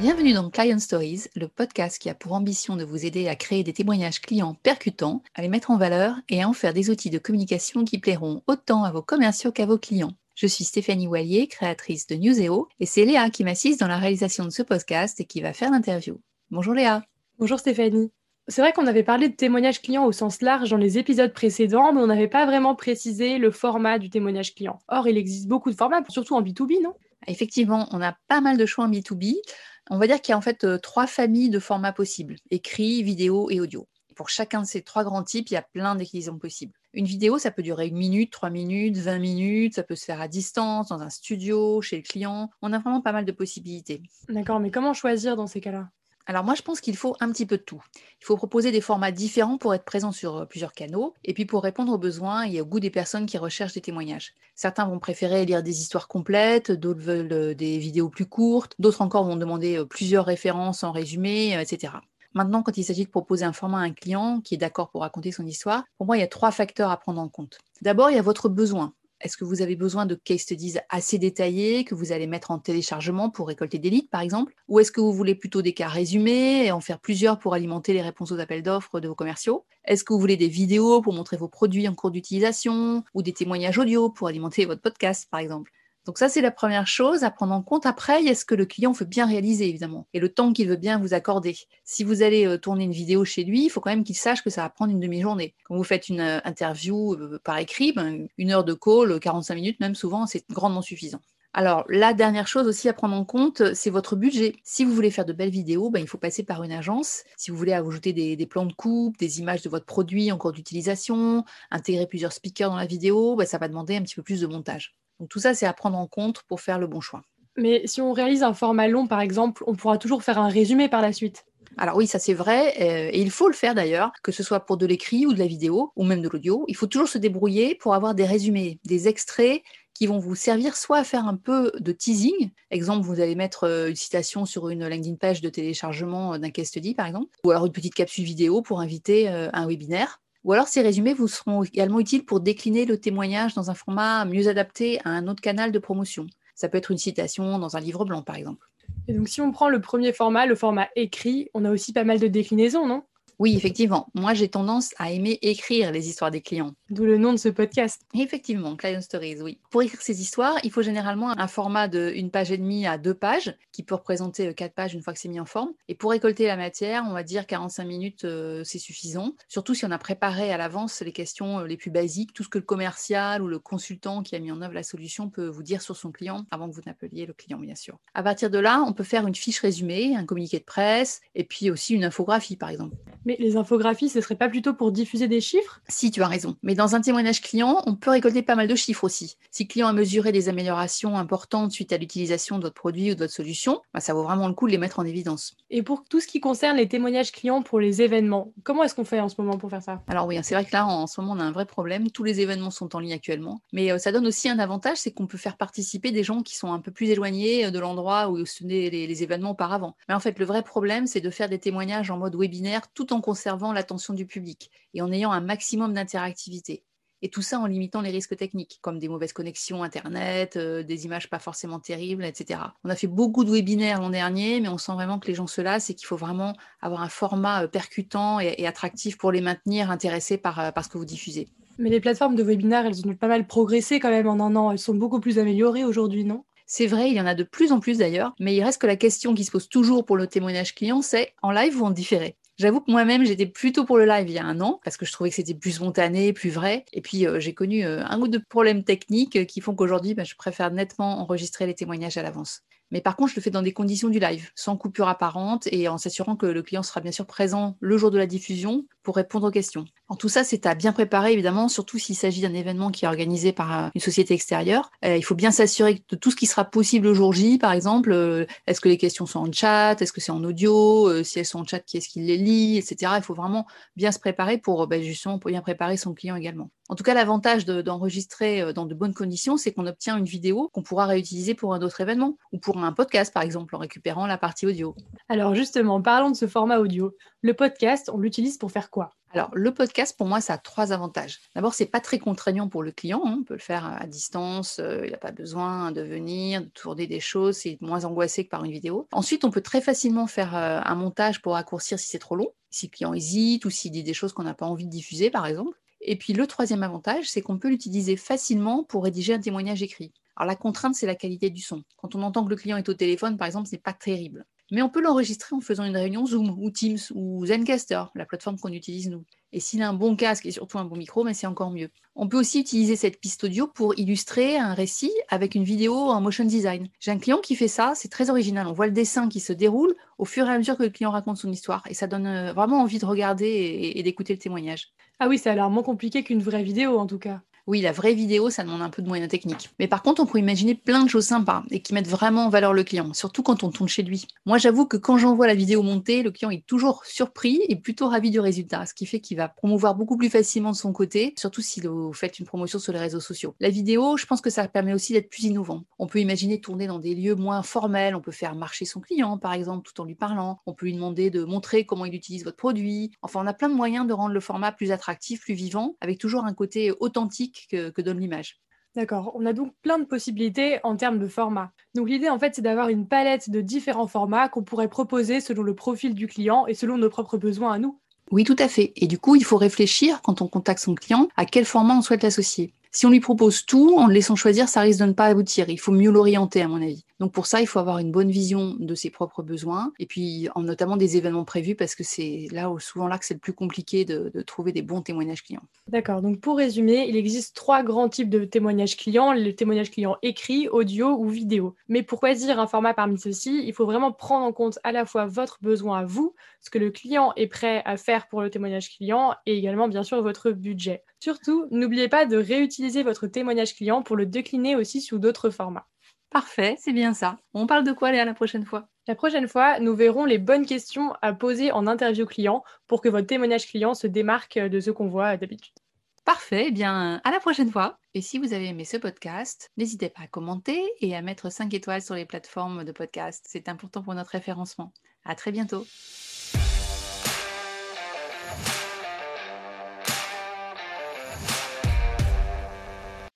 Bienvenue dans Client Stories, le podcast qui a pour ambition de vous aider à créer des témoignages clients percutants, à les mettre en valeur et à en faire des outils de communication qui plairont autant à vos commerciaux qu'à vos clients. Je suis Stéphanie Wallier, créatrice de Newseo, et c'est Léa qui m'assiste dans la réalisation de ce podcast et qui va faire l'interview. Bonjour Léa. Bonjour Stéphanie. C'est vrai qu'on avait parlé de témoignage client au sens large dans les épisodes précédents, mais on n'avait pas vraiment précisé le format du témoignage client. Or, il existe beaucoup de formats, surtout en B2B, non? Effectivement, on a pas mal de choix en B2B. On va dire qu'il y a en fait euh, trois familles de formats possibles, écrit, vidéo et audio. Pour chacun de ces trois grands types, il y a plein d'équilibrations possibles. Une vidéo, ça peut durer une minute, trois minutes, vingt minutes, ça peut se faire à distance, dans un studio, chez le client. On a vraiment pas mal de possibilités. D'accord, mais comment choisir dans ces cas-là? Alors moi, je pense qu'il faut un petit peu de tout. Il faut proposer des formats différents pour être présent sur euh, plusieurs canaux et puis pour répondre aux besoins et au goût des personnes qui recherchent des témoignages. Certains vont préférer lire des histoires complètes, d'autres veulent euh, des vidéos plus courtes, d'autres encore vont demander euh, plusieurs références en résumé, etc. Maintenant, quand il s'agit de proposer un format à un client qui est d'accord pour raconter son histoire, pour moi, il y a trois facteurs à prendre en compte. D'abord, il y a votre besoin. Est-ce que vous avez besoin de case studies assez détaillés que vous allez mettre en téléchargement pour récolter des leads, par exemple? Ou est-ce que vous voulez plutôt des cas résumés et en faire plusieurs pour alimenter les réponses aux appels d'offres de vos commerciaux? Est-ce que vous voulez des vidéos pour montrer vos produits en cours d'utilisation ou des témoignages audio pour alimenter votre podcast, par exemple? Donc ça, c'est la première chose à prendre en compte. Après, il y a ce que le client veut bien réaliser, évidemment, et le temps qu'il veut bien vous accorder. Si vous allez euh, tourner une vidéo chez lui, il faut quand même qu'il sache que ça va prendre une demi-journée. Quand vous faites une euh, interview euh, par écrit, ben, une heure de call, 45 minutes même souvent, c'est grandement suffisant. Alors, la dernière chose aussi à prendre en compte, c'est votre budget. Si vous voulez faire de belles vidéos, ben, il faut passer par une agence. Si vous voulez ajouter des, plans de coupe, des images de votre produit en cours d'utilisation, intégrer plusieurs speakers dans la vidéo, ben, ça va demander un petit peu plus de montage. Donc tout ça, c'est à prendre en compte pour faire le bon choix. Mais si on réalise un format long, par exemple, on pourra toujours faire un résumé par la suite. Alors oui, ça c'est vrai, euh, et il faut le faire d'ailleurs, que ce soit pour de l'écrit ou de la vidéo, ou même de l'audio. Il faut toujours se débrouiller pour avoir des résumés, des extraits qui vont vous servir soit à faire un peu de teasing. Exemple, vous allez mettre euh, une citation sur une landing page de téléchargement d'un case study, par exemple, ou alors une petite capsule vidéo pour inviter euh, un webinaire. Ou alors ces résumés vous seront également utiles pour décliner le témoignage dans un format mieux adapté à un autre canal de promotion. Ça peut être une citation dans un livre blanc, par exemple. Et donc si on prend le premier format, le format écrit, on a aussi pas mal de déclinaisons, non? Oui, effectivement. Moi, j'ai tendance à aimer écrire les histoires des clients. D'où le nom de ce podcast. Effectivement, Client Stories, oui. Pour écrire ces histoires, il faut généralement un format de une page et demie à deux pages, qui peut représenter euh, quatre pages une fois que c'est mis en forme. Et pour récolter la matière, on va dire 45 minutes, euh, c'est suffisant. Surtout si on a préparé à l'avance les questions euh, les plus basiques, tout ce que le commercial ou le consultant qui a mis en œuvre la solution peut vous dire sur son client avant que vous n'appeliez le client, bien sûr. À partir de là, on peut faire une fiche résumée, un communiqué de presse, et puis aussi une infographie, par exemple. Mais les infographies, ce serait pas plutôt pour diffuser des chiffres? Si, tu as raison. Mais dans un témoignage client, on peut récolter pas mal de chiffres aussi. Si le client a mesuré des améliorations importantes suite à l'utilisation de votre produit ou de votre solution, bah, ça vaut vraiment le coup de les mettre en évidence. Et pour tout ce qui concerne les témoignages clients pour les événements, comment est-ce qu'on fait en ce moment pour faire ça? Alors oui, c'est vrai que là, en ce moment, on a un vrai problème. Tous les événements sont en ligne actuellement. Mais euh, ça donne aussi un avantage, c'est qu'on peut faire participer des gens qui sont un peu plus éloignés euh, de l'endroit où se tenaient les, les événements auparavant. Mais en fait, le vrai problème, c'est de faire des témoignages en mode webinaire tout en conservant l'attention du public et en ayant un maximum d'interactivité. Et tout ça en limitant les risques techniques, comme des mauvaises connexions Internet, euh, des images pas forcément terribles, etc. On a fait beaucoup de webinaires l'an dernier, mais on sent vraiment que les gens se lassent et qu'il faut vraiment avoir un format euh, percutant et, attractif pour les maintenir intéressés par, euh, par ce que vous diffusez. Mais les plateformes de webinaires, elles ont pas mal progressé quand même en un an. Elles sont beaucoup plus améliorées aujourd'hui, non? C'est vrai, il y en a de plus en plus d'ailleurs, mais il reste que la question qui se pose toujours pour le témoignage client, c'est en live ou en différé? J'avoue que moi-même, j'étais plutôt pour le live il y a un an, parce que je trouvais que c'était plus spontané, plus vrai. Et puis, euh, j'ai connu euh, un ou deux problèmes techniques euh, qui font qu'aujourd'hui, bah, je préfère nettement enregistrer les témoignages à l'avance. Mais par contre, je le fais dans des conditions du live, sans coupure apparente et en s'assurant que le client sera bien sûr présent le jour de la diffusion pour répondre aux questions. En tout ça, c'est à bien préparer évidemment, surtout s'il s'agit d'un événement qui est organisé par euh, une société extérieure. Euh, il faut bien s'assurer de tout ce qui sera possible le jour J, par exemple. Euh, est-ce que les questions sont en chat Est-ce que c'est en audio Si elles sont en chat, qui est-ce qui les lit Etc. Il faut vraiment bien se préparer pour bah, justement pour bien préparer son client également. En tout cas, l'avantage d'enregistrer euh, dans de bonnes conditions, c'est qu'on obtient une vidéo qu'on pourra réutiliser pour un autre événement ou pour un podcast, par exemple, en récupérant la partie audio. Alors justement, parlons de ce format audio. Le podcast, on l'utilise pour faire quoi? Alors, le podcast, pour moi, ça a trois avantages. D'abord, c'est pas très contraignant pour le client. Hein. On peut le faire à distance. Euh, il n'a pas besoin de venir, de tourner des choses. C'est moins angoissé que par une vidéo. Ensuite, on peut très facilement faire euh, un montage pour raccourcir si c'est trop long. Si le client hésite ou s'il dit des choses qu'on n'a pas envie de diffuser, par exemple. Et puis, le troisième avantage, c'est qu'on peut l'utiliser facilement pour rédiger un témoignage écrit. Alors, la contrainte, c'est la qualité du son. Quand on entend que le client est au téléphone, par exemple, ce n'est pas terrible. Mais on peut l'enregistrer en faisant une réunion Zoom ou Teams ou Zencaster, la plateforme qu'on utilise nous. Et s'il a un bon casque et surtout un bon micro, mais c'est encore mieux. On peut aussi utiliser cette piste audio pour illustrer un récit avec une vidéo en motion design. J'ai un client qui fait ça, c'est très original. On voit le dessin qui se déroule au fur et à mesure que le client raconte son histoire. Et ça donne euh, vraiment envie de regarder et, et d'écouter le témoignage. Ah oui, ça a l'air moins compliqué qu'une vraie vidéo en tout cas. Oui, la vraie vidéo, ça demande un peu de moyens techniques. Mais par contre, on peut imaginer plein de choses sympas et qui mettent vraiment en valeur le client, surtout quand on tourne chez lui. Moi, j'avoue que quand j'envoie la vidéo montée, le client est toujours surpris et plutôt ravi du résultat, ce qui fait qu'il va promouvoir beaucoup plus facilement de son côté, surtout si vous faites une promotion sur les réseaux sociaux. La vidéo, je pense que ça permet aussi d'être plus innovant. On peut imaginer tourner dans des lieux moins formels, on peut faire marcher son client, par exemple, tout en lui parlant. On peut lui demander de montrer comment il utilise votre produit. Enfin, on a plein de moyens de rendre le format plus attractif, plus vivant, avec toujours un côté authentique que, que donne l'image. D'accord, on a donc plein de possibilités en termes de format. Donc l'idée en fait c'est d'avoir une palette de différents formats qu'on pourrait proposer selon le profil du client et selon nos propres besoins à nous. Oui, tout à fait. Et du coup, il faut réfléchir quand on contacte son client à quel format on souhaite l'associer. Si on lui propose tout en le laissant choisir, ça risque de ne pas aboutir. Il faut mieux l'orienter, à mon avis. Donc pour ça, il faut avoir une bonne vision de ses propres besoins et puis en notamment des événements prévus parce que c'est là souvent là que c'est le plus compliqué de, trouver des bons témoignages clients. D'accord. Donc pour résumer, il existe trois grands types de témoignages clients le témoignage client écrit, audio ou vidéo. Mais pour choisir un format parmi ceux-ci, il faut vraiment prendre en compte à la fois votre besoin à vous, ce que le client est prêt à faire pour le témoignage client et également bien sûr votre budget. Surtout, n'oubliez pas de réutiliser votre témoignage client pour le décliner aussi sous d'autres formats. Parfait, c'est bien ça. On parle de quoi, Léa, la prochaine fois? La prochaine fois, nous verrons les bonnes questions à poser en interview client pour que votre témoignage client se démarque de ce qu'on voit d'habitude. Parfait, eh bien, à la prochaine fois. Et si vous avez aimé ce podcast, n'hésitez pas à commenter et à mettre 5 étoiles sur les plateformes de podcast. C'est important pour notre référencement. À très bientôt.